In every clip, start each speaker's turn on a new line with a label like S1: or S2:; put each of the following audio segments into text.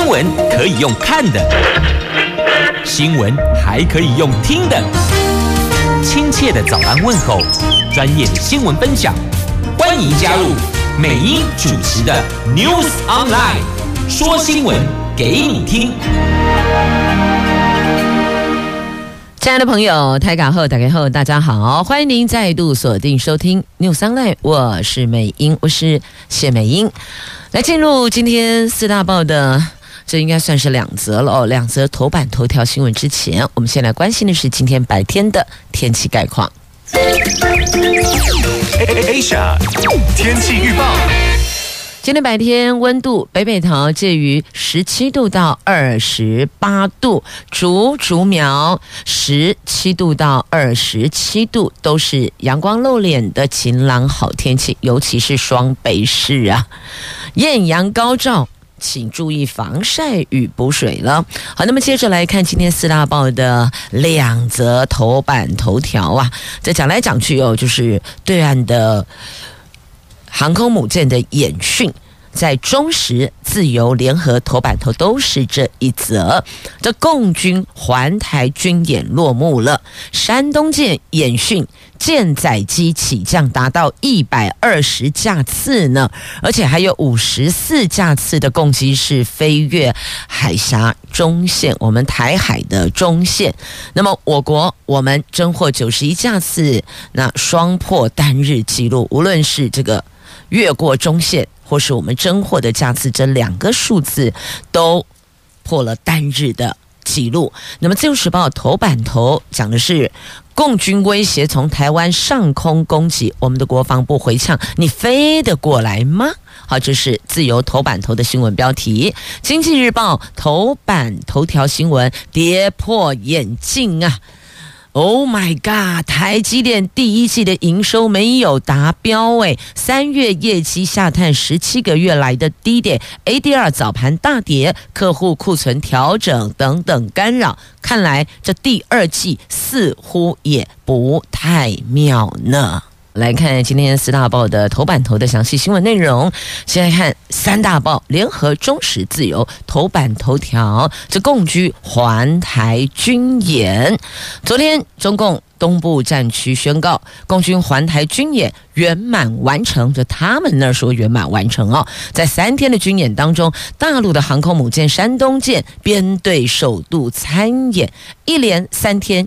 S1: 新闻可以用看的，新闻还可以用听的。亲切的早安问候，专业的新闻分享，欢迎加入美英主持的 News Online，说新闻给你听。
S2: 亲爱的朋友，台港后打开后，大家好，欢迎您再度锁定收听 News Online，我是美英，我是谢美英。来进入今天四大报的，这应该算是两则了哦。两则头版头条新闻之前，我们先来关心的是今天白天的天气概况。
S3: Asia 天气预报。
S2: 今天白天温度北北桃介于十七度到二十八度，竹竹苗十七度到二十七度，都是阳光露脸的晴朗好天气，尤其是双北市啊，艳阳高照，请注意防晒与补水了。好，那么接着来看今天四大报的两则头版头条啊，这讲来讲去哦，就是对岸的。航空母舰的演训，在中时、自由联合头版头都是这一则。这共军环台军演落幕了，山东舰演训舰载机起降达到一百二十架次呢，而且还有五十四架次的共机是飞越海峡中线，我们台海的中线。那么我国我们侦获九十一架次，那双破单日纪录，无论是这个。越过中线，或是我们真获的价次，这两个数字都破了单日的记录。那么《自由时报》头版头讲的是共军威胁从台湾上空攻击，我们的国防部回呛：“你飞得过来吗？”好，这是自由头版头的新闻标题。《经济日报》头版头条新闻跌破眼镜啊！Oh my god！台积电第一季的营收没有达标，诶，三月业绩下探十七个月来的低点，ADR 早盘大跌，客户库存调整等等干扰，看来这第二季似乎也不太妙呢。来看今天四大报的头版头的详细新闻内容。先来看三大报联合、中时、自由头版头条。这共军环台军演，昨天中共东部战区宣告，共军环台军演圆满完成。就他们那儿说圆满完成哦，在三天的军演当中，大陆的航空母舰山东舰编队首度参演，一连三天。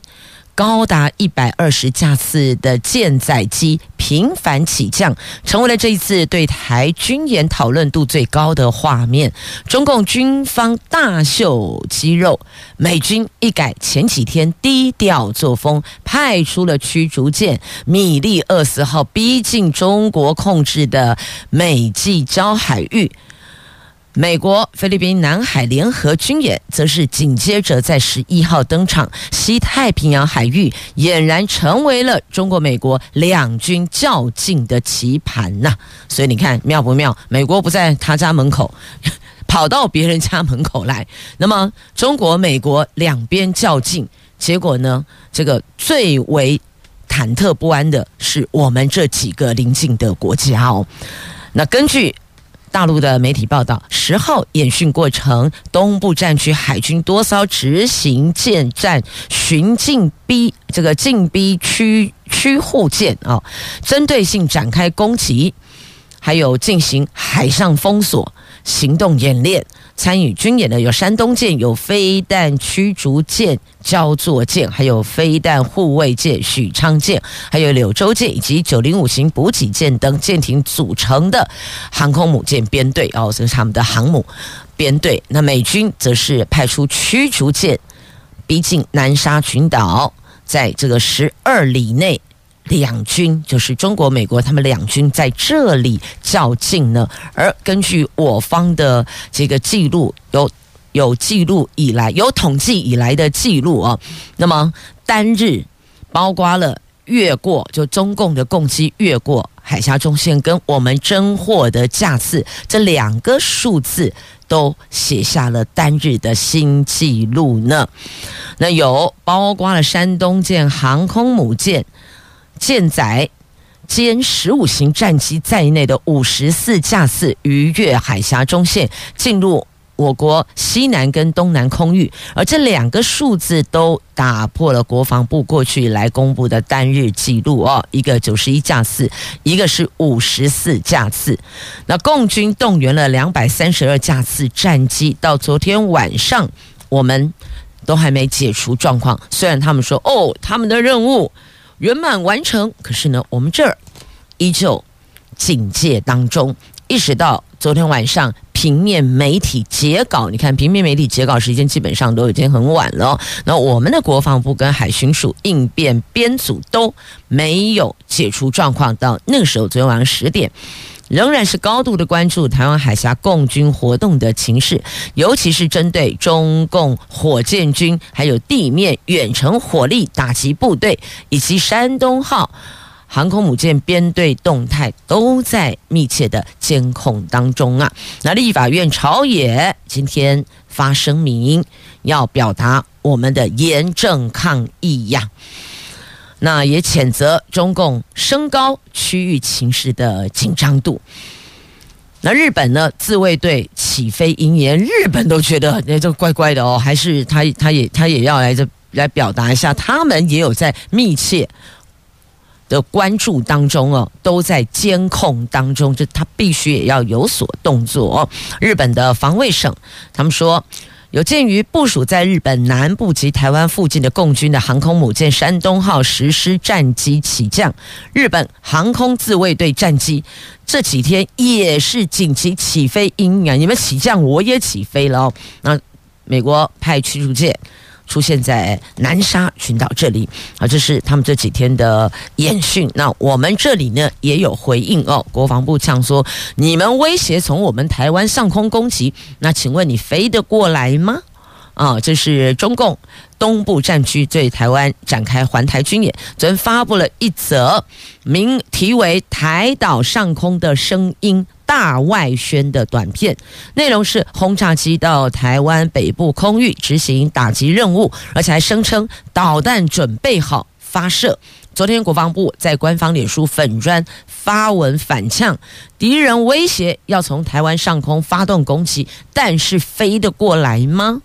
S2: 高达一百二十架次的舰载机频繁起降，成为了这一次对台军演讨论度最高的画面。中共军方大秀肌肉，美军一改前几天低调作风，派出了驱逐舰米利厄斯号逼近中国控制的美济礁海域。美国、菲律宾、南海联合军演则是紧接着在十一号登场，西太平洋海域俨然成为了中国、美国两军较劲的棋盘呐。所以你看妙不妙？美国不在他家门口，跑到别人家门口来。那么中国、美国两边较劲，结果呢？这个最为忐忑不安的是我们这几个邻近的国家哦。那根据。大陆的媒体报道，十号演训过程，东部战区海军多艘执行舰战巡进逼这个进逼区区护舰啊，针对性展开攻击，还有进行海上封锁。行动演练。参与军演的有山东舰、有飞弹驱逐舰焦作舰，还有飞弹护卫舰许昌舰，还有柳州舰以及九零五型补给舰等舰艇组成的航空母舰编队哦，这是他们的航母编队。那美军则是派出驱逐舰逼近南沙群岛，在这个十二里内。两军就是中国、美国，他们两军在这里较劲呢。而根据我方的这个记录，有有记录以来，有统计以来的记录啊。那么单日包括了越过，就中共的共机越过海峡中线，跟我们侦获的架次这两个数字，都写下了单日的新记录呢。那有包括了山东舰航空母舰。舰载歼十五型战机在内的五十四架次逾越海峡中线，进入我国西南跟东南空域，而这两个数字都打破了国防部过去以来公布的单日记录哦，一个九十一架次，一个是五十四架次。那共军动员了两百三十二架次战机，到昨天晚上，我们都还没解除状况。虽然他们说哦，他们的任务圆满完成，可是呢，我们这儿依旧警戒当中，一直到昨天晚上。平面媒体截稿，你看平面媒体截稿时间基本上都已经很晚了。那我们的国防部跟海巡署应变编组都没有解除状况，到那个时候，昨天晚上十点，仍然是高度的关注台湾海峡共军活动的情势，尤其是针对中共火箭军还有地面远程火力打击部队以及山东号。航空母舰编队动态都在密切的监控当中啊！那立法院朝野今天发声明，要表达我们的严正抗议呀。那也谴责中共升高区域情势的紧张度。那日本呢？自卫队起飞音言，日本都觉得那这怪怪的哦，还是他他也他也要来这来表达一下，他们也有在密切。的关注当中哦，都在监控当中，就他必须也要有所动作。日本的防卫省他们说，有鉴于部署在日本南部及台湾附近的共军的航空母舰山东号实施战机起降，日本航空自卫队战机这几天也是紧急起飞阴阳，你们起降我也起飞了哦。那美国派驱逐舰。出现在南沙群岛这里啊，这是他们这几天的演训。那我们这里呢也有回应哦。国防部呛说：“你们威胁从我们台湾上空攻击，那请问你飞得过来吗？”啊，这是中共东部战区对台湾展开环台军演，昨天发布了一则名题为《台岛上空的声音》。大外宣的短片，内容是轰炸机到台湾北部空域执行打击任务，而且还声称导弹准备好发射。昨天国防部在官方脸书粉砖发文反呛，敌人威胁要从台湾上空发动攻击，但是飞得过来吗？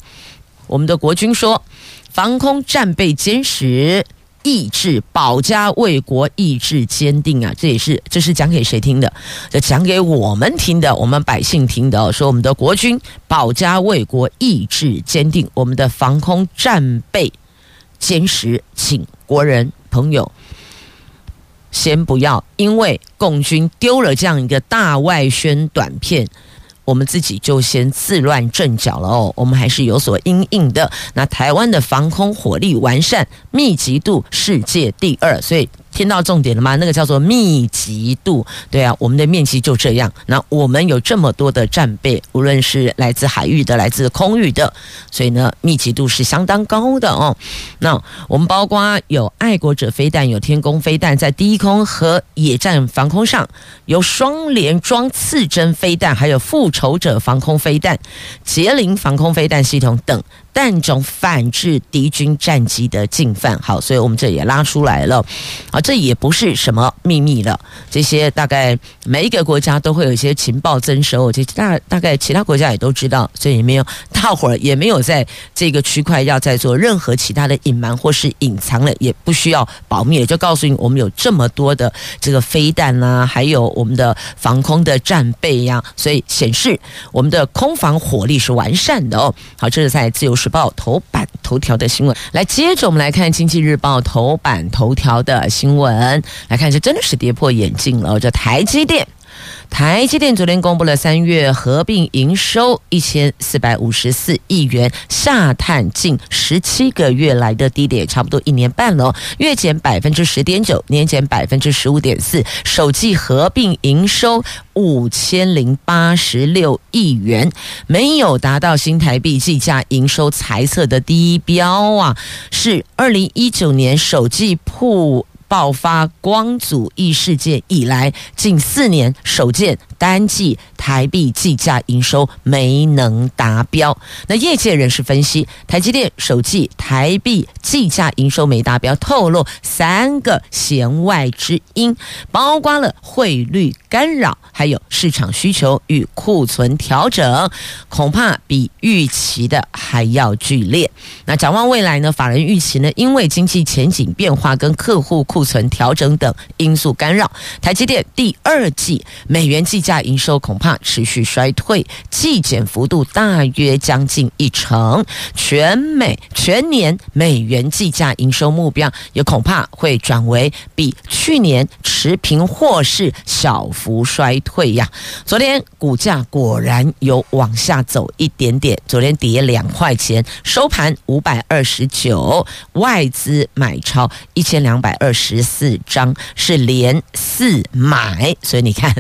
S2: 我们的国军说，防空战备坚实。意志保家卫国，意志坚定啊！这也是这是讲给谁听的？这讲给我们听的，我们百姓听的。说我们的国军保家卫国，意志坚定，我们的防空战备坚实，请国人朋友先不要因为共军丢了这样一个大外宣短片。我们自己就先自乱阵脚了哦，我们还是有所因应的。那台湾的防空火力完善，密集度世界第二，所以。听到重点了吗？那个叫做密集度，对啊，我们的面积就这样。那我们有这么多的战备，无论是来自海域的，来自空域的，所以呢，密集度是相当高的哦。那我们包括有爱国者飞弹，有天弓飞弹，在低空和野战防空上有双联装刺针飞弹，还有复仇者防空飞弹、捷羚防空飞弹系统等。弹种反制敌军战机的进犯，好，所以我们这也拉出来了，啊，这也不是什么秘密了。这些大概每一个国家都会有一些情报征收，这大大概其他国家也都知道，所以也没有大伙儿也没有在这个区块要再做任何其他的隐瞒或是隐藏了，也不需要保密了，就告诉你我们有这么多的这个飞弹啊，还有我们的防空的战备呀，所以显示我们的空防火力是完善的哦。好，这是在自由时报头版头条的新闻，来接着我们来看《经济日报》头版头条的新闻，来看一下真的是跌破眼镜了，这台积电。台积电昨天公布了三月合并营收一千四百五十四亿元，下探近十七个月来的低点，差不多一年半了，月减百分之十点九，年减百分之十五点四，首季合并营收五千零八十六亿元，没有达到新台币计价营收财测的低标啊，是二零一九年首季破。爆发光阻异事件以来，近四年首见单季台币计价营收没能达标。那业界人士分析，台积电首季台币计价营收没达标，透露三个弦外之音，包括了汇率干扰，还有市场需求与库存调整，恐怕比预期的还要剧烈。那展望未来呢？法人预期呢？因为经济前景变化跟客户库库存调整等因素干扰，台积电第二季美元计价营收恐怕持续衰退，季减幅度大约将近一成。全美全年美元计价营收目标也恐怕会转为比去年持平或是小幅衰退呀。昨天股价果然有往下走一点点，昨天跌两块钱，收盘五百二十九，外资买超一千两百二十十四张，是连四买，所以你看，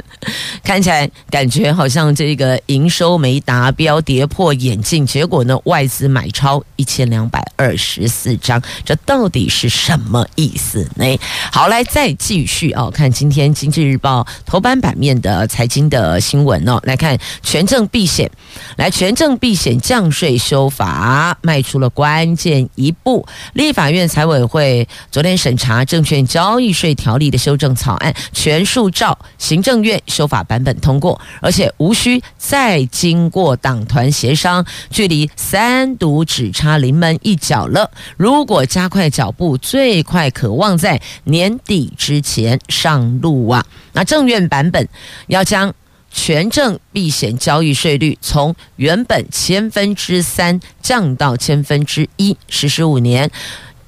S2: 看起来感觉好像这个营收没达标，跌破眼镜，结果呢，外资买超一千两百二十四张，这到底是什么意思呢？好，来再继续哦，看今天经济日报头版版面的财经的新闻哦，来看权证避险，来权证避险降税修法迈出了关键一步，立法院财委会昨天审查证券交易税条例的修正草案，全数照行政院修法版本通过，而且无需再经过党团协商，距离三读只差临门一脚了。如果加快脚步，最快可望在年底之前上路啊！那政院版本要将。权证避险交易税率从原本千分之三降到千分之一，实施五年。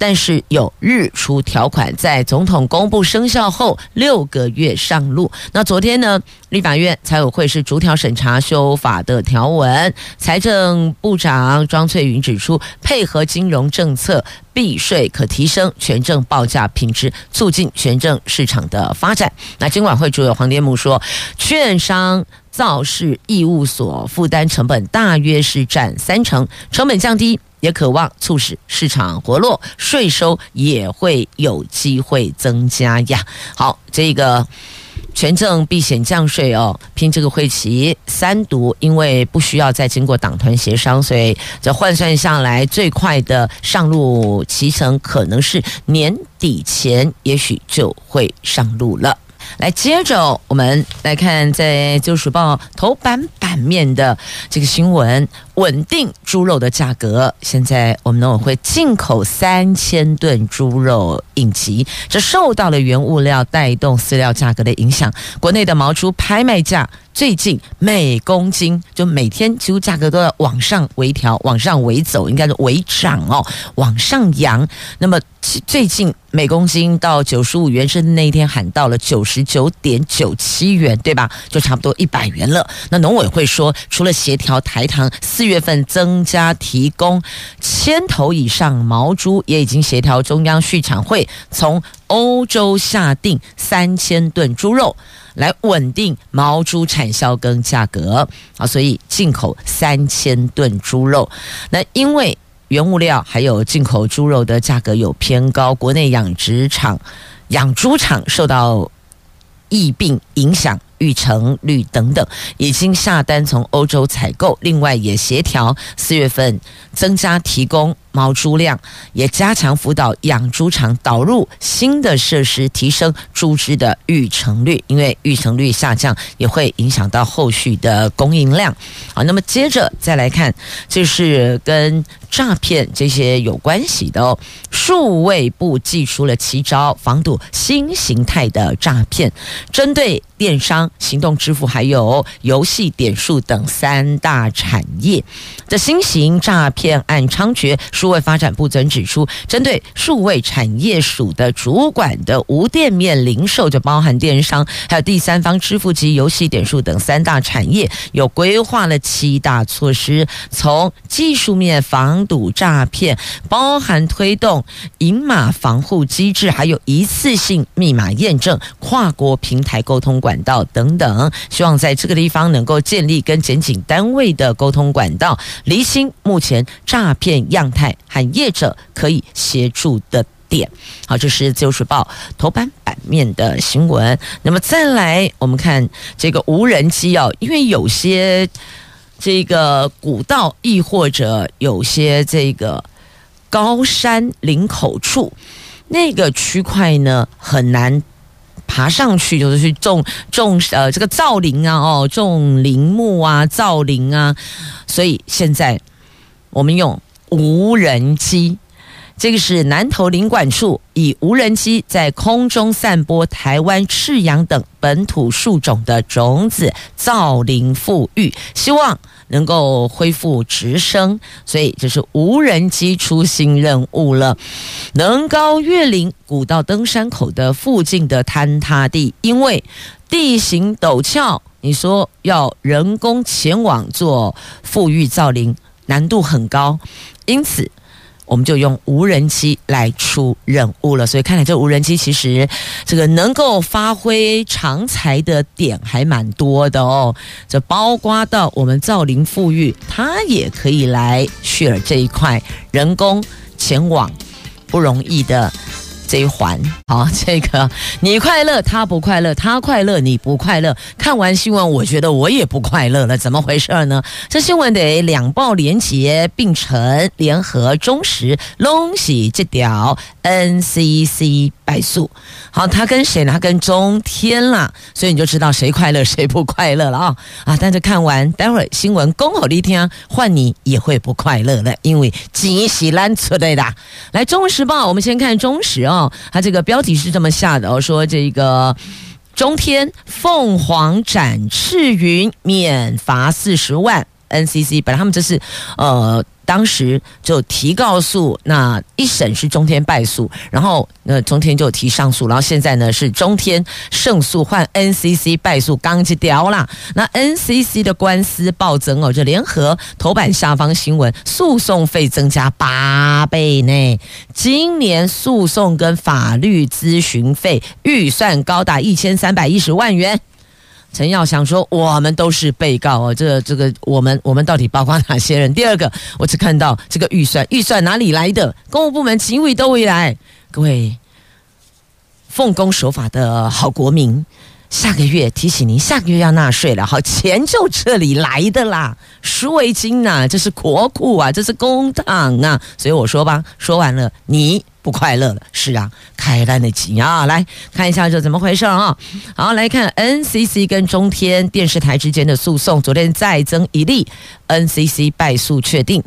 S2: 但是有日出条款，在总统公布生效后六个月上路。那昨天呢，立法院财委会是逐条审查修法的条文。财政部长庄翠云指出，配合金融政策避税，可提升权证报价品质，促进权证市场的发展。那金管会主委黄天牧说，券商造市义务所负担成本大约是占三成，成本降低。也渴望促使市场活络，税收也会有机会增加呀。好，这个权证避险降税哦，拼这个会期三读，因为不需要再经过党团协商，所以这换算下来，最快的上路期程可能是年底前，也许就会上路了。来，接着我们来看在《旧时报》头版版面的这个新闻。稳定猪肉的价格，现在我们农委会进口三千吨猪肉应急，这受到了原物料带动饲料价格的影响。国内的毛猪拍卖价最近每公斤就每天几乎价格都要往上微调，往上微走，应该是微涨哦，往上扬。那么最近每公斤到九十五元，甚至那一天喊到了九十九点九七元，对吧？就差不多一百元了。那农委会说，除了协调台糖四月份增加提供千头以上毛猪，也已经协调中央畜产会从欧洲下订三千吨猪肉，来稳定毛猪产销跟价格啊，所以进口三千吨猪肉。那因为原物料还有进口猪肉的价格有偏高，国内养殖场、养猪场受到疫病影响。育成率等等，已经下单从欧洲采购，另外也协调四月份增加提供毛猪量，也加强辅导养猪场导入新的设施，提升猪只的育成率。因为育成率下降，也会影响到后续的供应量。好，那么接着再来看，就是跟诈骗这些有关系的哦。数位部祭出了奇招，防堵新形态的诈骗，针对电商。行动支付还有游戏点数等三大产业，这新型诈骗案猖獗。数位发展部曾指出，针对数位产业署的主管的无店面零售，就包含电商，还有第三方支付及游戏点数等三大产业，有规划了七大措施，从技术面防堵诈骗，包含推动银码防护机制，还有一次性密码验证、跨国平台沟通管道等。等，希望在这个地方能够建立跟检警单位的沟通管道，厘清目前诈骗样态和业者可以协助的点。好，这是自由时报头版版面的新闻。那么再来，我们看这个无人机哦，因为有些这个古道，亦或者有些这个高山林口处，那个区块呢很难。爬上去就是去种种呃这个造林啊哦种林木啊造林啊，所以现在我们用无人机，这个是南投林管处以无人机在空中散播台湾赤杨等本土树种的种子造林复育，希望。能够恢复直升，所以这是无人机出新任务了。能高越岭古道登山口的附近的坍塌地，因为地形陡峭，你说要人工前往做复育造林，难度很高，因此。我们就用无人机来出任务了，所以看来这无人机其实这个能够发挥长才的点还蛮多的哦。这包括到我们造林富裕，它也可以来去了这一块人工前往不容易的。这一环好，这个你快乐，他不快乐；他快乐，你不快乐。看完新闻，我觉得我也不快乐了，怎么回事呢？这新闻得两报联结并成，联合忠实拢是这条 NCC 败诉。好，他跟谁呢？他跟中天啦，所以你就知道谁快乐 谁不快乐了啊、啊！但是看完待会儿新闻公好一天，换你也会不快乐了，因为惊喜烂出来的。来，《中时报》，我们先看中时哦。他这个标题是这么下的哦，说这个中天凤凰展翅云免罚四十万，NCC 本来他们这是呃。当时就提告诉，那一审是中天败诉，然后那中天就提上诉，然后现在呢是中天胜诉换 NCC 败诉，刚去掉了。那 NCC 的官司暴增哦，这联合头版下方新闻，诉讼费增加八倍呢。今年诉讼跟法律咨询费预算高达一千三百一十万元。陈耀祥说：“我们都是被告哦，这这个，我们我们到底包括哪些人？第二个，我只看到这个预算，预算哪里来的？公务部门请委都未来，各位奉公守法的好国民，下个月提醒您，下个月要纳税了。好，钱就这里来的啦，赎回金呐，这是国库啊，这是公帑啊。所以我说吧，说完了，你。”不快乐了，是啊，开单的急啊！来看一下这怎么回事啊？好，来看 NCC 跟中天电视台之间的诉讼，昨天再增一例，NCC 败诉确定。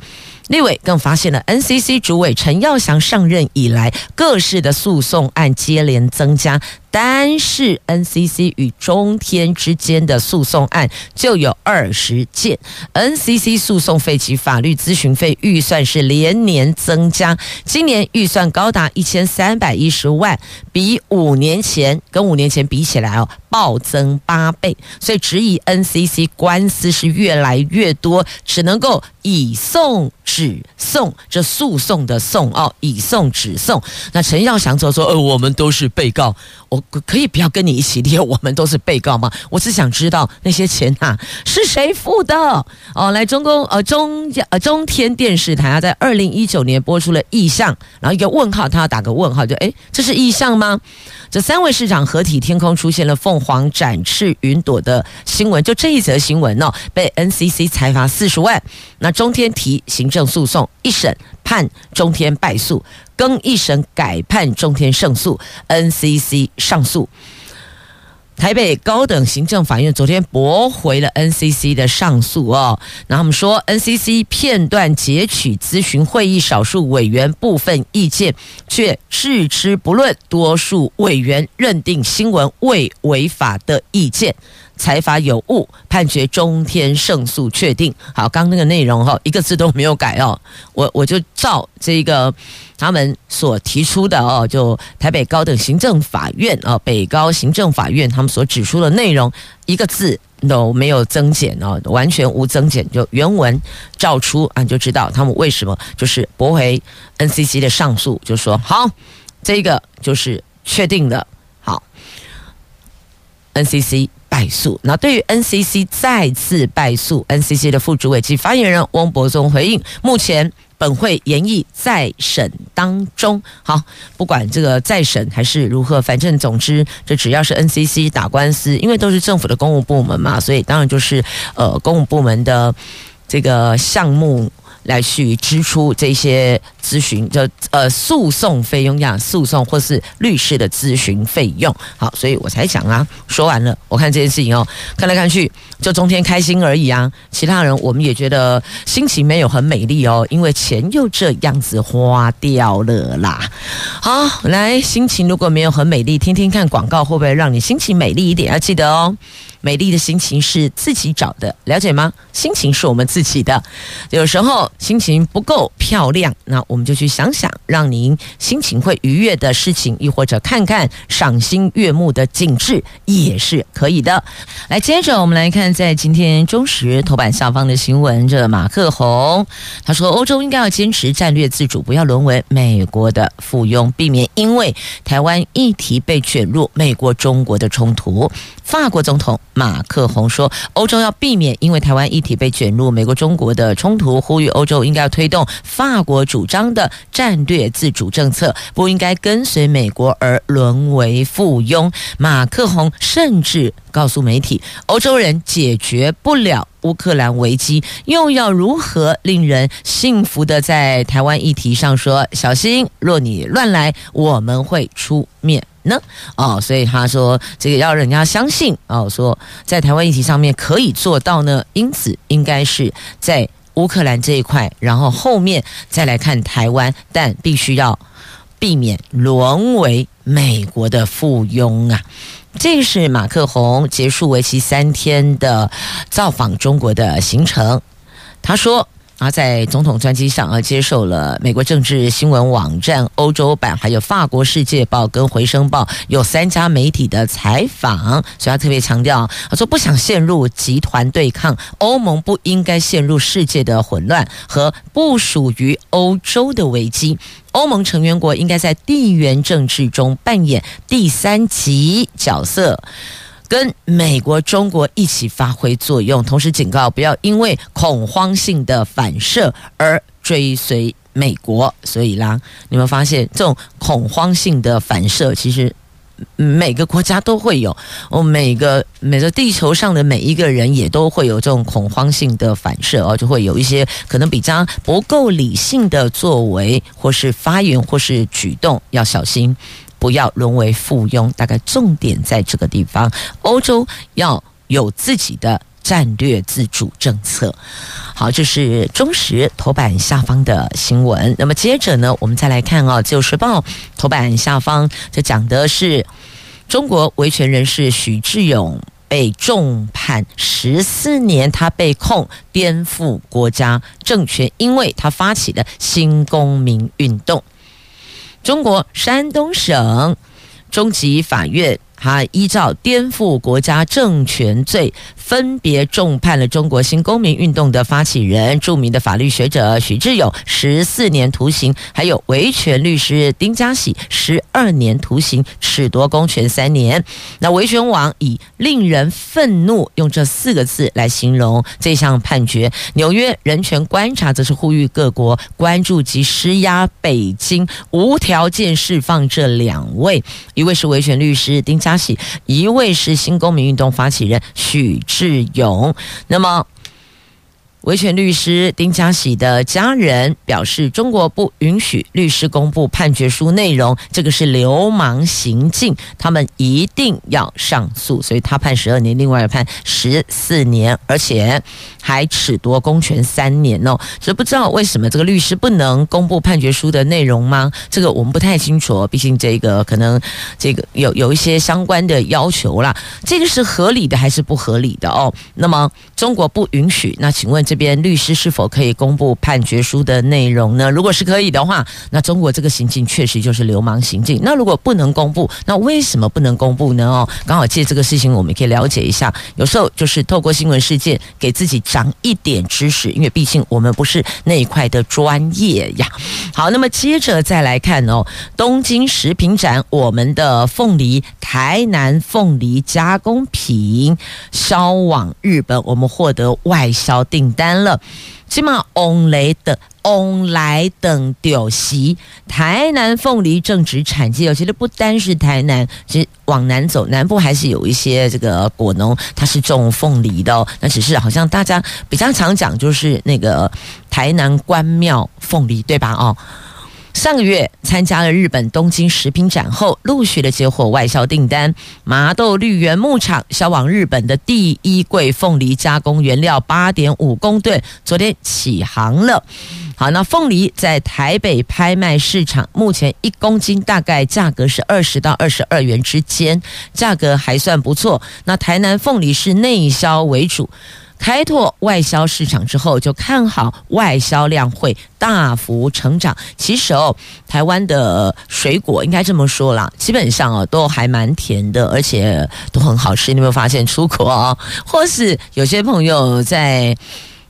S2: 立委更发现了 NCC 主委陈耀祥上任以来，各式的诉讼案接连增加。单是 NCC 与中天之间的诉讼案就有二十件，NCC 诉讼费及法律咨询费预算是连年增加，今年预算高达一千三百一十万，比五年前跟五年前比起来哦，暴增八倍，所以质疑 NCC 官司是越来越多，只能够以送止指送，这诉讼的送哦，以送止送。那陈耀祥就说：“呃，我们都是被告，我。”可以不要跟你一起列，我们都是被告吗？我只想知道那些钱啊是谁付的哦。来，中共呃中呃中天电视台啊，在二零一九年播出了意象，然后一个问号，他要打个问号，就诶，这是意象吗？这三位市长合体天空出现了凤凰展翅云朵的新闻，就这一则新闻哦，被 NCC 裁罚四十万，那中天提行政诉讼，一审判中天败诉。更一审改判中天胜诉，NCC 上诉。台北高等行政法院昨天驳回了 NCC 的上诉哦。那他们说，NCC 片段截取咨询会议少数委员部分意见，却置之不论，多数委员认定新闻未违法的意见。裁罚有误，判决中天胜诉确定。好，刚那个内容哈，一个字都没有改哦。我我就照这个他们所提出的哦，就台北高等行政法院啊，北高行政法院他们所指出的内容，一个字都没有增减哦，完全无增减，就原文照出啊，你就知道他们为什么就是驳回 NCC 的上诉，就说好，这个就是确定的。好，NCC。败诉。那对于 NCC 再次败诉，NCC 的副主委及发言人翁博宗回应，目前。本会研议再审当中，好，不管这个再审还是如何，反正总之，这只要是 NCC 打官司，因为都是政府的公务部门嘛，所以当然就是呃公务部门的这个项目。来去支出这些咨询就呃诉讼费用呀，诉讼或是律师的咨询费用。好，所以我才讲啊，说完了，我看这件事情哦，看来看去就中天开心而已啊，其他人我们也觉得心情没有很美丽哦，因为钱又这样子花掉了啦。好，来心情如果没有很美丽，听听看广告会不会让你心情美丽一点？要记得哦。美丽的心情是自己找的，了解吗？心情是我们自己的，有时候心情不够漂亮，那我们就去想想让您心情会愉悦的事情，亦或者看看赏心悦目的景致也是可以的。来，接着我们来看在今天中时头版下方的新闻，这马克宏他说，欧洲应该要坚持战略自主，不要沦为美国的附庸，避免因为台湾议题被卷入美国中国的冲突。法国总统马克宏说：“欧洲要避免因为台湾议题被卷入美国、中国的冲突，呼吁欧洲应该要推动法国主张的战略自主政策，不应该跟随美国而沦为附庸。”马克宏甚至告诉媒体：“欧洲人解决不了乌克兰危机，又要如何令人信服的在台湾议题上说小心？若你乱来，我们会出面。”呢？哦，所以他说这个要人家相信哦，说在台湾议题上面可以做到呢，因此应该是在乌克兰这一块，然后后面再来看台湾，但必须要避免沦为美国的附庸啊。这是马克宏结束为期三天的造访中国的行程，他说。他在总统专机上啊，接受了美国政治新闻网站欧洲版，还有法国《世界报》跟《回声报》有三家媒体的采访，所以他特别强调，他说不想陷入集团对抗，欧盟不应该陷入世界的混乱和不属于欧洲的危机，欧盟成员国应该在地缘政治中扮演第三级角色。跟美国、中国一起发挥作用，同时警告不要因为恐慌性的反射而追随美国。所以啦，你们发现这种恐慌性的反射，其实每个国家都会有，哦，每个每个地球上的每一个人也都会有这种恐慌性的反射哦，就会有一些可能比较不够理性的作为，或是发言，或是举动，要小心。不要沦为附庸，大概重点在这个地方。欧洲要有自己的战略自主政策。好，这是中时头版下方的新闻。那么接着呢，我们再来看啊，《自由时报》头版下方，这讲的是中国维权人士许志勇被重判十四年，他被控颠覆国家政权，因为他发起的新公民运动。中国山东省中级法院，他依照颠覆国家政权罪，分别重判了中国新公民运动的发起人、著名的法律学者许志永十四年徒刑，还有维权律师丁家喜十二年徒刑，褫夺公权三年。那维权网以令人愤怒用这四个字来形容这项判决。纽约人权观察则是呼吁各国关注及施压北京，无条件释放这两位，一位是维权律师丁家一位是新公民运动发起人许志勇，那么。维权律师丁家喜的家人表示，中国不允许律师公布判决书内容，这个是流氓行径，他们一定要上诉。所以他判十二年，另外判十四年，而且还褫夺公权三年哦。所以不知道为什么这个律师不能公布判决书的内容吗？这个我们不太清楚，毕竟这个可能这个有有一些相关的要求啦。这个是合理的还是不合理的哦？那么中国不允许，那请问？这边律师是否可以公布判决书的内容呢？如果是可以的话，那中国这个行径确实就是流氓行径。那如果不能公布，那为什么不能公布呢？哦，刚好借这个事情，我们可以了解一下。有时候就是透过新闻事件，给自己长一点知识，因为毕竟我们不是那一块的专业呀。好，那么接着再来看哦，东京食品展，我们的凤梨，台南凤梨加工品销往日本，我们获得外销订单单了。起码 only 的 only 等丢席，台南凤梨正值产季。我觉得不单是台南，其实往南走，南部还是有一些这个果农，他是种凤梨的哦。那只是好像大家比较常讲，就是那个台南关庙凤梨，对吧？哦。上个月参加了日本东京食品展后，陆续的接获外销订单。麻豆绿园牧场销往日本的第一柜凤梨加工原料八点五公吨，昨天起航了。好，那凤梨在台北拍卖市场，目前一公斤大概价格是二十到二十二元之间，价格还算不错。那台南凤梨是内销为主。开拓外销市场之后，就看好外销量会大幅成长。其实哦，台湾的水果应该这么说啦，基本上哦都还蛮甜的，而且都很好吃。你有没有发现出国啊，或是有些朋友在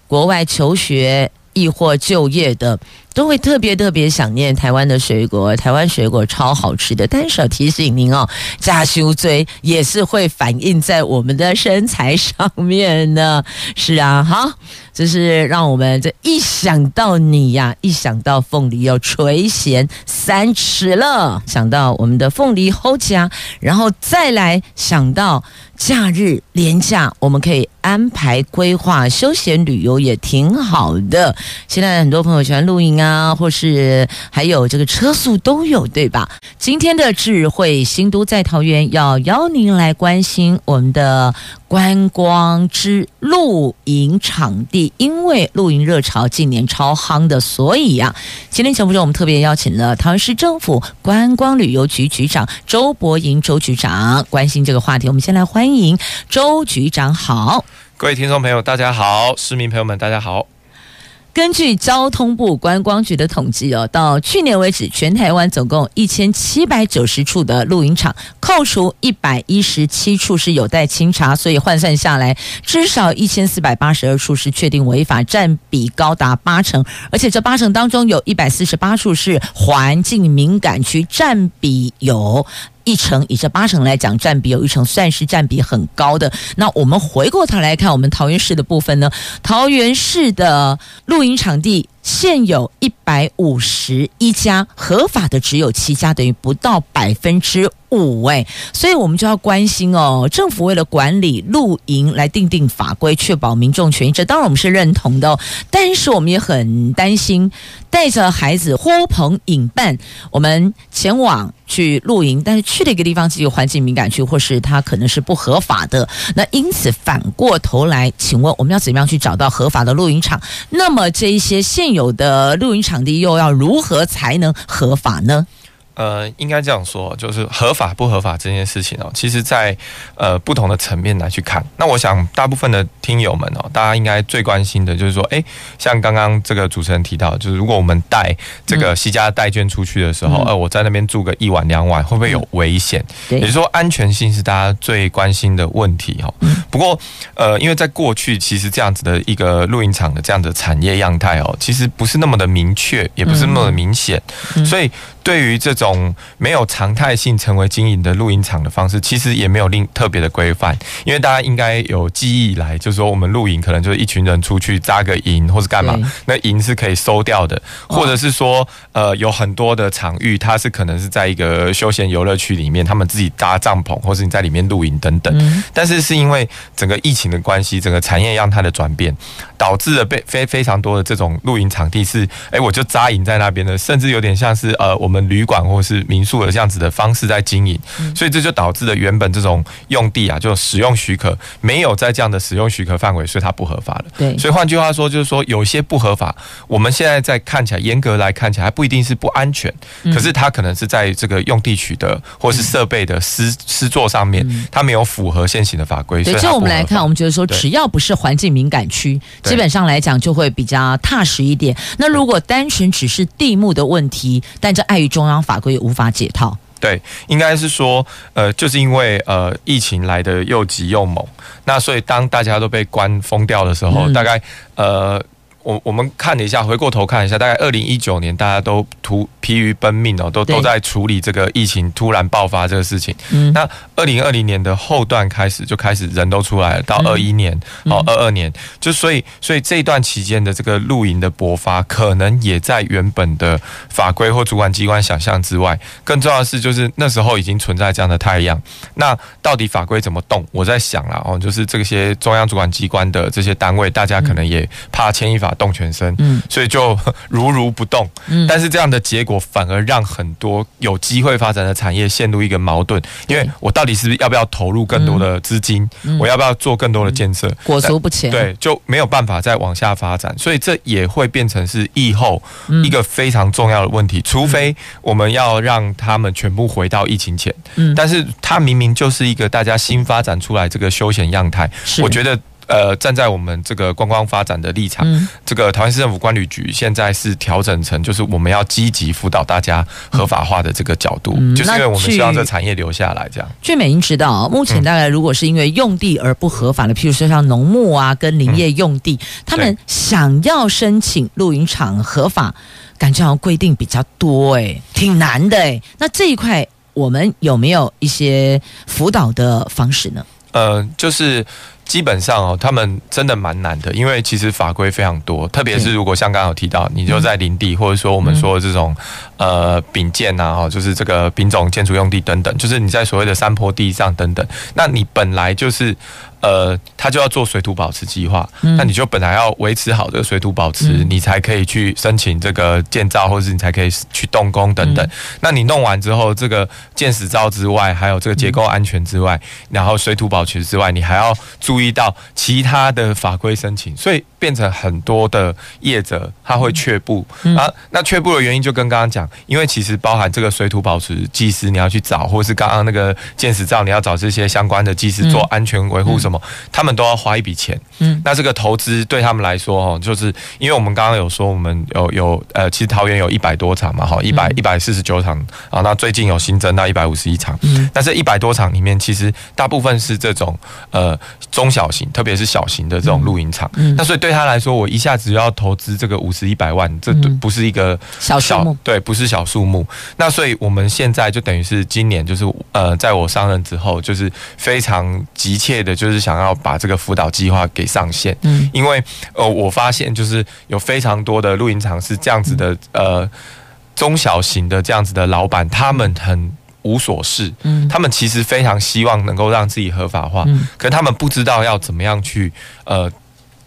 S2: 国外求学，亦或就业的？都会特别特别想念台湾的水果，台湾水果超好吃的。但是要提醒您哦，加修锥也是会反映在我们的身材上面呢。是啊，好，这是让我们这一想到你呀，一想到凤梨要垂涎三尺了，想到我们的凤梨后家，然后再来想到假日连假，我们可以安排规划休闲旅游也挺好的。现在很多朋友喜欢露营。啊，或是还有这个车速都有，对吧？今天的智慧新都在桃园，要邀您来关心我们的观光之露营场地，因为露营热潮近年超夯的，所以呀、今天节目中我们特别邀请了桃园市政府观光旅游局局长周伯银周局长，关心这个话题。我们先来欢迎周局长，好，
S4: 各位听众朋友，大家好，市民朋友们，大家好。
S2: 根据交通部观光局的统计哦，到去年为止，全台湾总共一千七百九十处的露营场，扣除一百一十七处是有待清查，所以换算下来，至少一千四百八十二处是确定违法，占比高达八成，而且这八成当中有一百四十八处是环境敏感区，占比有。一成，以这八成来讲，占比有一成，算是占比很高的。那我们回过头来看，我们桃园市的部分呢，桃园市的露营场地。现有一百五十一家，合法的只有七家，等于不到百分之五哎，所以我们就要关心哦。政府为了管理露营来订定法规，确保民众权益，这当然我们是认同的。但是我们也很担心，带着孩子呼朋引伴，我们前往去露营，但是去的一个地方是有环境敏感区，或是它可能是不合法的。那因此反过头来，请问我们要怎么样去找到合法的露营场？那么这一些现有的露营场地又要如何才能合法呢？
S4: 呃，应该这样说，就是合法不合法这件事情哦，其实在呃不同的层面来去看。那我想，大部分的听友们哦，大家应该最关心的就是说，哎，像刚刚这个主持人提到，就是如果我们带这个西家带券出去的时候，呃、嗯，我在那边住个一晚两晚，会不会有危险？嗯、也就是说，安全性是大家最关心的问题哦。不过，呃，因为在过去，其实这样子的一个露营场的这样的产业样态哦，其实不是那么的明确，也不是那么的明显，所以。对于这种没有常态性成为经营的露营场的方式，其实也没有另特别的规范，因为大家应该有记忆以来，就是说我们露营可能就是一群人出去扎个营或是干嘛，那营是可以收掉的，或者是说呃有很多的场域，它是可能是在一个休闲游乐区里面，他们自己搭帐篷，或是你在里面露营等等。但是是因为整个疫情的关系，整个产业让它的转变，导致了被非非常多的这种露营场地是，哎，我就扎营在那边的，甚至有点像是呃我们。们旅馆或是民宿的这样子的方式在经营，所以这就导致了原本这种用地啊，就使用许可没有在这样的使用许可范围，所以它不合法了。
S2: 对，
S4: 所以换句话说，就是说有些不合法，我们现在在看起来严格来看起来还不一定是不安全，可是它可能是在这个用地取得或是设备的施施作上面，它没有符合现行的法规。
S2: 对，就我们来看，我们觉得说，只要不是环境敏感区，基本上来讲就会比较踏实一点。那如果单纯只是地目的问题，但这碍于中央法规无法解套。
S4: 对，应该是说，呃，就是因为呃疫情来的又急又猛，那所以当大家都被关封掉的时候，大概呃。我我们看了一下，回过头看一下，大概二零一九年，大家都突疲于奔命哦，都都在处理这个疫情突然爆发这个事情。嗯，那二零二零年的后段开始就开始人都出来了，到二一年哦二二年，就所以所以这一段期间的这个露营的勃发，可能也在原本的法规或主管机关想象之外。更重要的是，就是那时候已经存在这样的太阳。那到底法规怎么动？我在想了哦，就是这些中央主管机关的这些单位，大家可能也怕牵一发。动全身，嗯，所以就 如如不动，嗯，但是这样的结果反而让很多有机会发展的产业陷入一个矛盾，因为我到底是不是要不要投入更多的资金，我要不要做更多的建设，
S2: 裹足不前，
S4: 对，就没有办法再往下发展，所以这也会变成是疫后一个非常重要的问题，除非我们要让他们全部回到疫情前，嗯，但是它明明就是一个大家新发展出来这个休闲样态，我觉得。呃，站在我们这个观光发展的立场，嗯、这个台湾市政府管理局现在是调整成，就是我们要积极辅导大家合法化的这个角度，嗯、就是因为我们希望这产业留下来。这样，
S2: 俊美，英知道，目前大概如果是因为用地而不合法的，譬如说像农牧啊跟林业用地，嗯、他们想要申请露营场合法，感觉好像规定比较多，哎，挺难的，哎。那这一块我们有没有一些辅导的方式呢？
S4: 呃，就是。基本上哦，他们真的蛮难的，因为其实法规非常多，特别是如果像刚刚有提到，你就在林地，或者说我们说的这种呃丙建呐，哈，就是这个丙种建筑用地等等，就是你在所谓的山坡地上等等，那你本来就是。呃，他就要做水土保持计划，嗯、那你就本来要维持好这个水土保持，嗯、你才可以去申请这个建造，或者是你才可以去动工等等。嗯、那你弄完之后，这个建使照之外，还有这个结构安全之外，嗯、然后水土保持之外，你还要注意到其他的法规申请，所以变成很多的业者他会却步、嗯、啊。那却步的原因就跟刚刚讲，因为其实包含这个水土保持技师你要去找，或是刚刚那个建使照你要找这些相关的技师做安全维护什么。他们都要花一笔钱，嗯，那这个投资对他们来说，哦，就是因为我们刚刚有说，我们有有呃，其实桃园有一百多场嘛，哈，一百一百四十九场啊，那最近有新增到一百五十一场，嗯，那这一百多场里面，其实大部分是这种呃中小型，特别是小型的这种露营场，嗯，那所以对他来说，我一下子要投资这个五十一百万，这不是一个小数目，对，不是小数目。那所以我们现在就等于是今年就是呃，在我上任之后，就是非常急切的，就是。想要把这个辅导计划给上线，嗯，因为呃，我发现就是有非常多的露营场是这样子的，呃，中小型的这样子的老板，他们很无所事，嗯，他们其实非常希望能够让自己合法化，嗯，可是他们不知道要怎么样去，呃。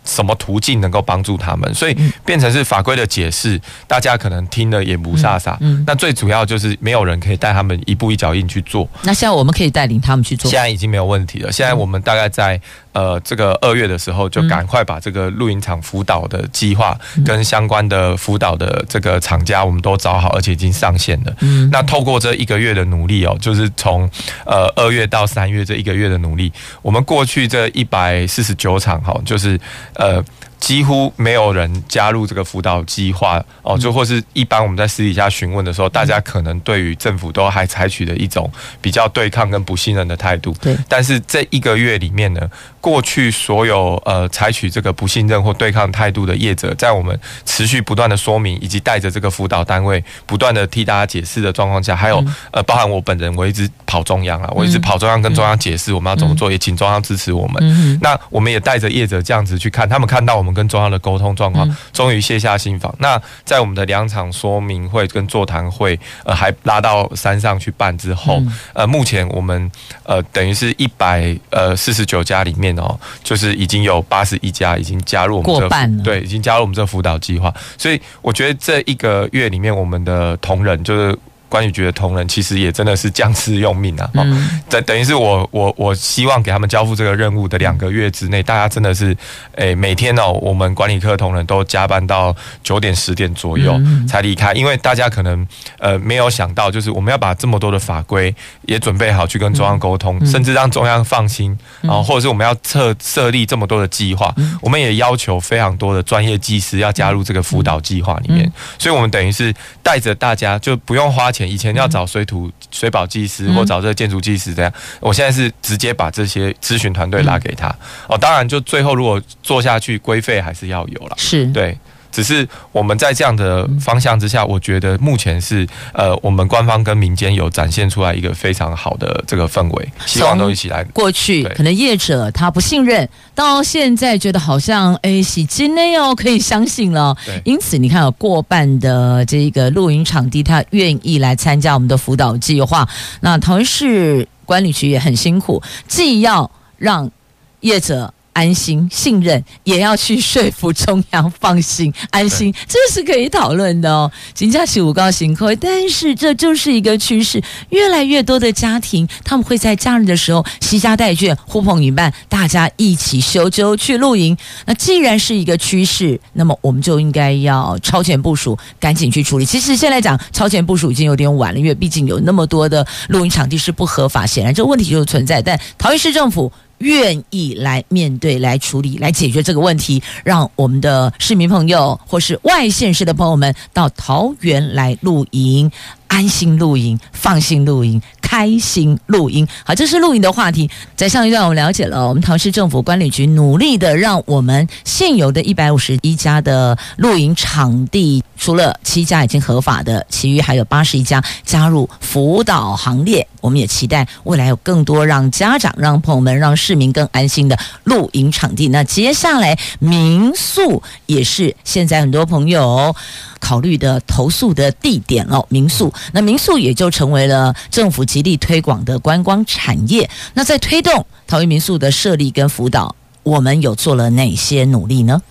S4: 什么途径能够帮助他们？所以变成是法规的解释，大家可能听了也不飒飒。嗯，那最主要就是没有人可以带他们一步一脚印去做。
S2: 那现在我们可以带领他们去做。
S4: 现在已经没有问题了。现在我们大概在呃这个二月的时候，就赶快把这个露营场辅导的计划跟相关的辅导的这个厂家，我们都找好，而且已经上线了。嗯，那透过这一个月的努力哦，就是从呃二月到三月这一个月的努力，我们过去这一百四十九场哈，就是。呃，几乎没有人加入这个辅导计划哦，就或是一般我们在私底下询问的时候，大家可能对于政府都还采取的一种比较对抗跟不信任的态度。对，但是这一个月里面呢，过去所有呃采取这个不信任或对抗态度的业者，在我们持续不断的说明以及带着这个辅导单位不断的替大家解释的状况下，还有呃，包含我本人，我一直跑中央啊，我一直跑中央跟中央解释我们要怎么做，也请中央支持我们。那我们也带着业者这样子去看。他们看到我们跟中央的沟通状况，终于卸下心防。那在我们的两场说明会跟座谈会，呃，还拉到山上去办之后，呃，目前我们呃等于是一百呃四十九家里面哦，就是已经有八十一家已经加入我
S2: 们这个，
S4: 对，已经加入我们这个辅导计划。所以我觉得这一个月里面，我们的同仁就是。管理局的同仁其实也真的是将士用命啊！
S5: 嗯，
S4: 等等于是我我我希望给他们交付这个任务的两个月之内，大家真的是诶、欸、每天哦，我们管理科同仁都加班到九点十点左右才离开，因为大家可能呃没有想到，就是我们要把这么多的法规也准备好去跟中央沟通，甚至让中央放心，然后或者是我们要设设立这么多的计划，我们也要求非常多的专业技师要加入这个辅导计划里面，所以我们等于是带着大家就不用花。以前要找水土水保技师或找这个建筑技师这样，我现在是直接把这些咨询团队拉给他。哦，当然就最后如果做下去，规费还是要有了。
S5: 是
S4: 对。只是我们在这样的方向之下，我觉得目前是呃，我们官方跟民间有展现出来一个非常好的这个氛围，希望都一起来。
S5: 过去可能业者他不信任，到现在觉得好像哎，喜金内哦，可以相信了。因此你看，有过半的这个露营场地，他愿意来参加我们的辅导计划。那桃园市管理局也很辛苦，既要让业者。安心信任，也要去说服中央放心安心，这是可以讨论的哦。请假期五高行可但是这就是一个趋势，越来越多的家庭他们会在假日的时候携家带眷，呼朋引伴，大家一起修就去露营。那既然是一个趋势，那么我们就应该要超前部署，赶紧去处理。其实现在讲超前部署已经有点晚了，因为毕竟有那么多的露营场地是不合法，显然这个问题就存在。但桃园市政府。愿意来面对、来处理、来解决这个问题，让我们的市民朋友或是外县市的朋友们到桃园来露营。安心露营，放心露营，开心露营。好，这是露营的话题。在上一段，我们了解了我们桃市政府管理局努力的，让我们现有的一百五十一家的露营场地，除了七家已经合法的，其余还有八十一家加入辅导行列。我们也期待未来有更多让家长、让朋友们、让市民更安心的露营场地。那接下来民宿也是现在很多朋友。考虑的投诉的地点哦，民宿，那民宿也就成为了政府极力推广的观光产业。那在推动桃园民宿的设立跟辅导，我们有做了哪些努力呢？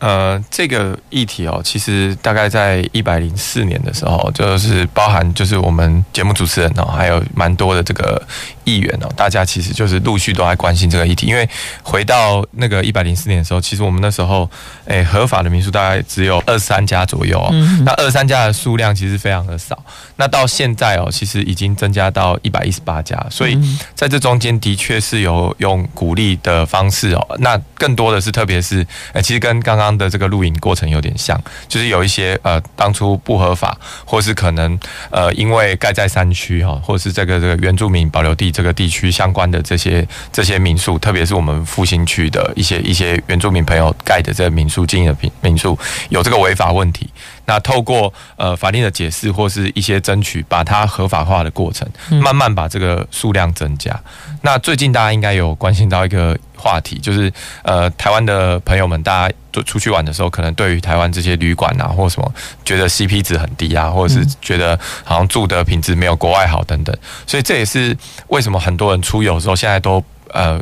S4: 呃，这个议题哦，其实大概在一百零四年的时候，就是包含就是我们节目主持人哦，还有蛮多的这个议员哦，大家其实就是陆续都在关心这个议题。因为回到那个一百零四年的时候，其实我们那时候诶合法的民宿大概只有二三家左右哦，那二三家的数量其实非常的少。那到现在哦，其实已经增加到一百一十八家，所以在这中间的确是有用鼓励的方式哦。那更多的是，特别是诶，其实跟刚刚。的这个录影过程有点像，就是有一些呃当初不合法，或是可能呃因为盖在山区哈，或是这个这个原住民保留地这个地区相关的这些这些民宿，特别是我们复兴区的一些一些原住民朋友盖的这个民宿经营的民民宿有这个违法问题。那透过呃法令的解释或是一些争取，把它合法化的过程，慢慢把这个数量增加。那最近大家应该有关心到一个话题，就是呃台湾的朋友们，大家都出去玩的时候，可能对于台湾这些旅馆啊或什么，觉得 CP 值很低啊，或者是觉得好像住的品质没有国外好等等。所以这也是为什么很多人出游的时候，现在都呃。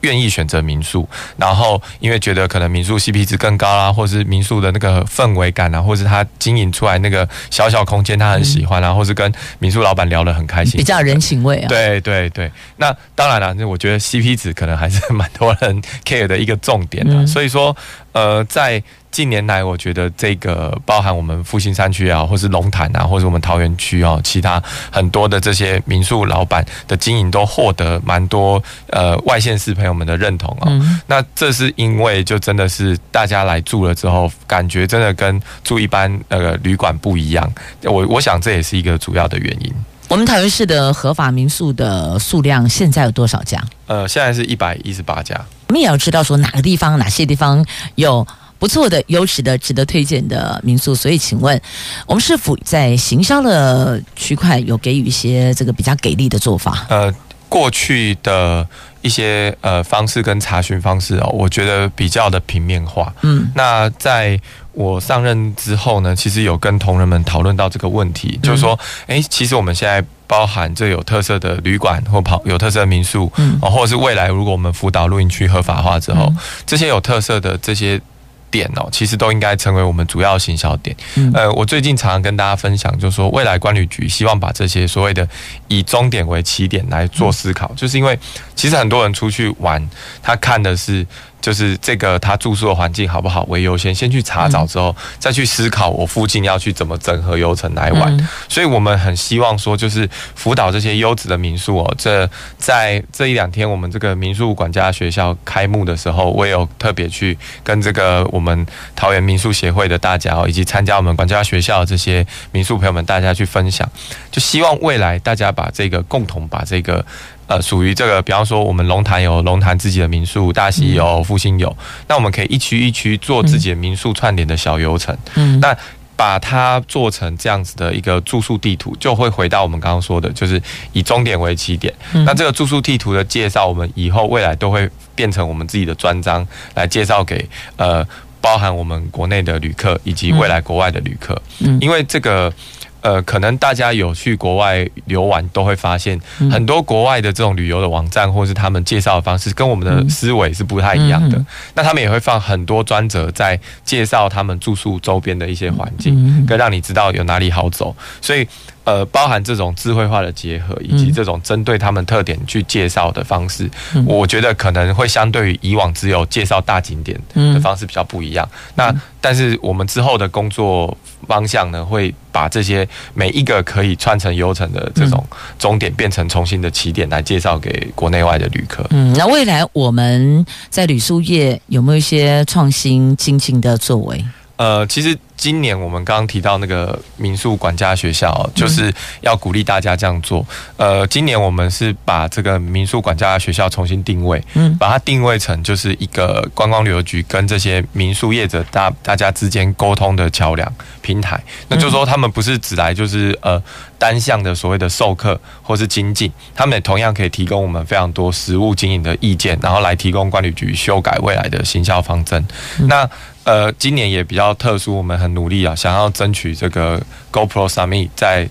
S4: 愿意选择民宿，然后因为觉得可能民宿 CP 值更高啦，或是民宿的那个氛围感啊，或是他经营出来那个小小空间他很喜欢啊，或是跟民宿老板聊得很开心，
S5: 比较人情味啊。
S4: 对对对，那当然了，那我觉得 CP 值可能还是蛮多人 care 的一个重点的，所以说呃在。近年来，我觉得这个包含我们复兴山区啊，或是龙潭啊，或是我们桃园区啊，其他很多的这些民宿老板的经营都获得蛮多呃外县市朋友们的认同啊。嗯、那这是因为就真的是大家来住了之后，感觉真的跟住一般呃旅馆不一样。我我想这也是一个主要的原因。
S5: 我们桃园市的合法民宿的数量现在有多少家？
S4: 呃，现在是一百一十八家。
S5: 我们也要知道说哪个地方、哪些地方有。不错的、优质的、值得推荐的民宿，所以请问，我们是否在行销的区块有给予一些这个比较给力的做法？
S4: 呃，过去的一些呃方式跟查询方式哦，我觉得比较的平面化。嗯，那在我上任之后呢，其实有跟同仁们讨论到这个问题，就是说，哎，其实我们现在包含这有特色的旅馆或跑有特色的民宿，嗯，或者是未来如果我们辅导露营区合法化之后，这些有特色的这些。点哦，其实都应该成为我们主要行销点。呃，我最近常常跟大家分享，就是说未来管理局希望把这些所谓的以终点为起点来做思考，就是因为其实很多人出去玩，他看的是。就是这个，他住宿的环境好不好为优先，先去查找之后，再去思考我附近要去怎么整合游程来玩。所以我们很希望说，就是辅导这些优质的民宿哦。这在这一两天，我们这个民宿管家学校开幕的时候，我也有特别去跟这个我们桃园民宿协会的大家哦，以及参加我们管家学校的这些民宿朋友们，大家去分享，就希望未来大家把这个共同把这个。呃，属于这个，比方说我们龙潭有龙潭自己的民宿，大溪有复兴有，那我们可以一区一区做自己的民宿串联的小游程。嗯，那把它做成这样子的一个住宿地图，就会回到我们刚刚说的，就是以终点为起点。那这个住宿地图的介绍，我们以后未来都会变成我们自己的专章来介绍给呃，包含我们国内的旅客以及未来国外的旅客。嗯，因为这个。呃，可能大家有去国外游玩，都会发现很多国外的这种旅游的网站，或是他们介绍的方式，跟我们的思维是不太一样的。那他们也会放很多专责在介绍他们住宿周边的一些环境，跟让你知道有哪里好走。所以。呃，包含这种智慧化的结合，以及这种针对他们特点去介绍的方式，嗯、我觉得可能会相对于以往只有介绍大景点的方式比较不一样。嗯、那但是我们之后的工作方向呢，会把这些每一个可以串成游程的这种终点，变成重新的起点来介绍给国内外的旅客。
S2: 嗯，那未来我们在旅宿业有没有一些创新精进的作为？
S4: 呃，其实。今年我们刚刚提到那个民宿管家学校，就是要鼓励大家这样做。呃，今年我们是把这个民宿管家学校重新定位，嗯，把它定位成就是一个观光旅游局跟这些民宿业者大大家之间沟通的桥梁平台。那就是说，他们不是只来就是呃单向的所谓的授课或是精进，他们也同样可以提供我们非常多实务经营的意见，然后来提供管理局修改未来的行销方针。那呃，今年也比较特殊，我们很努力啊，想要争取这个 GoPro Summit 在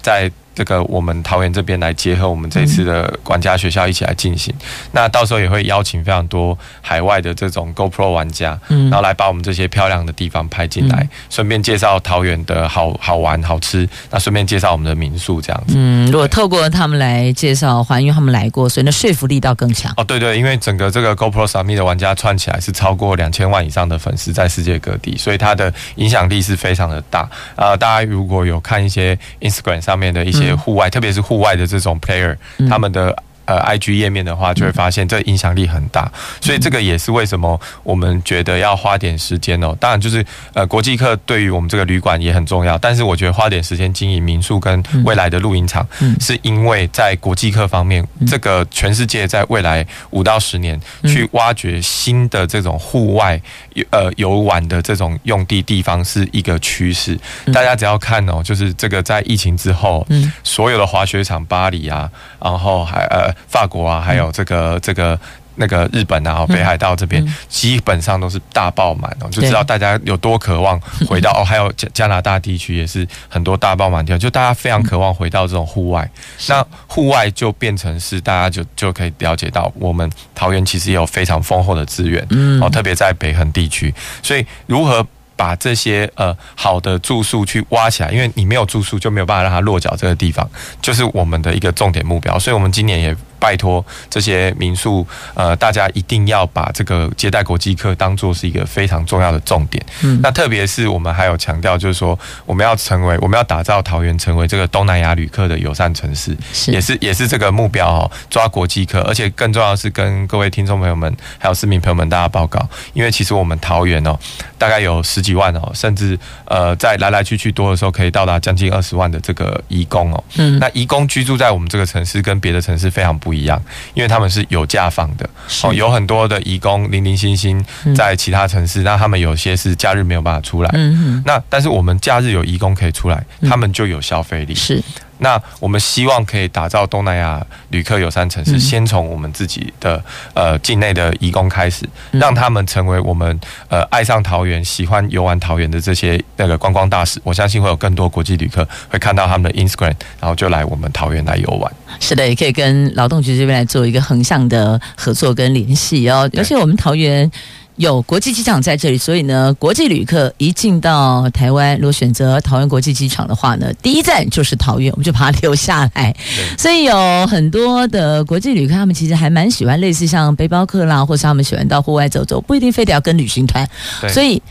S4: 在。这个我们桃园这边来结合我们这次的管家学校一起来进行，那到时候也会邀请非常多海外的这种 GoPro 玩家，然后来把我们这些漂亮的地方拍进来，顺便介绍桃园的好好玩好吃，那顺便介绍我们的民宿这样子。
S2: 嗯，如果透过他们来介绍，还因为他们来过，所以那说服力倒更强。
S4: 哦，对对，因为整个这个 GoPro Summit 的玩家串起来是超过两千万以上的粉丝在世界各地，所以它的影响力是非常的大。呃，大家如果有看一些 Instagram 上面的一些。户外，特别是户外的这种 player，他们的。呃，IG 页面的话，就会发现这影响力很大，所以这个也是为什么我们觉得要花点时间哦。当然，就是呃，国际客对于我们这个旅馆也很重要，但是我觉得花点时间经营民宿跟未来的露营场，是因为在国际客方面，这个全世界在未来五到十年去挖掘新的这种户外呃游玩的这种用地地方是一个趋势。大家只要看哦，就是这个在疫情之后，所有的滑雪场，巴黎啊，然后还呃。法国啊，还有这个这个那个日本啊，北海道这边基本上都是大爆满哦，就知道大家有多渴望回到 哦。还有加加拿大地区也是很多大爆满地方，就大家非常渴望回到这种户外。那户外就变成是大家就就可以了解到，我们桃园其实也有非常丰厚的资源，嗯哦，特别在北横地区，所以如何？把这些呃好的住宿去挖起来，因为你没有住宿就没有办法让它落脚这个地方，就是我们的一个重点目标。所以，我们今年也拜托这些民宿，呃，大家一定要把这个接待国际客当做是一个非常重要的重点。嗯，那特别是我们还有强调，就是说我们要成为，我们要打造桃园成为这个东南亚旅客的友善城市，是。也是也是这个目标哦，抓国际客，而且更重要的是跟各位听众朋友们还有市民朋友们大家报告，因为其实我们桃园哦，大概有十几万哦，甚至呃，在来来去去多的时候，可以到达将近二十万的这个移工哦。嗯，那移工居住在我们这个城市，跟别的城市非常不一样，因为他们是有假放的哦，有很多的义工零零星星在其他城市，那他们有些是假日没有办法出来。嗯，那但是我们假日有义工可以出来，他们就有消费力。是。那我们希望可以打造东南亚旅客友善城市，先从我们自己的呃境内的移工开始，让他们成为我们呃爱上桃园、喜欢游玩桃园的这些那个观光大使。我相信会有更多国际旅客会看到他们的 Instagram，然后就来我们桃园来游玩。
S2: 是的，也可以跟劳动局这边来做一个横向的合作跟联系哦。而且我们桃园。
S5: 有国际机场在这里，所以呢，国际旅客一进到台湾，如果选择桃园国际机场的话呢，第一站就是桃园，我们就把它留下来。所以有很多的国际旅客，他们其实还蛮喜欢类似像背包客啦，或是他们喜欢到户外走走，不一定非得要跟旅行团。所以。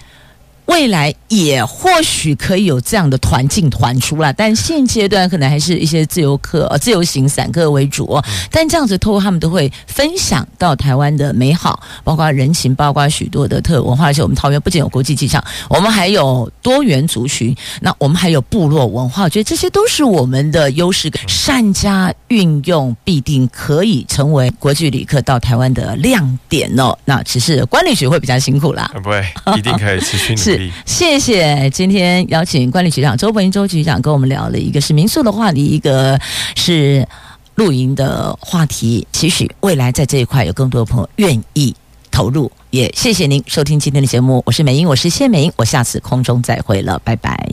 S5: 未来也或许可以有这样的团进团出啦，但现阶段可能还是一些自由客、呃、自由行散客为主哦。但这样子，透过他们都会分享到台湾的美好，包括人情，包括许多的特有文化。而且我们桃园不仅有国际机场，我们还有多元族群，那我们还有部落文化，我觉得这些都是我们的优势，善加运用，必定可以成为国际旅客到台湾的亮点哦。那只是管理局会比较辛苦啦，
S4: 不会，一定可以持续努力。
S5: 谢谢，今天邀请管理局长周文英周局长跟我们聊了一个是民宿的话题，一个是露营的话题。期许未来在这一块有更多的朋友愿意投入，也谢谢您收听今天的节目。我是美英，我是谢美英，我下次空中再会了，拜拜。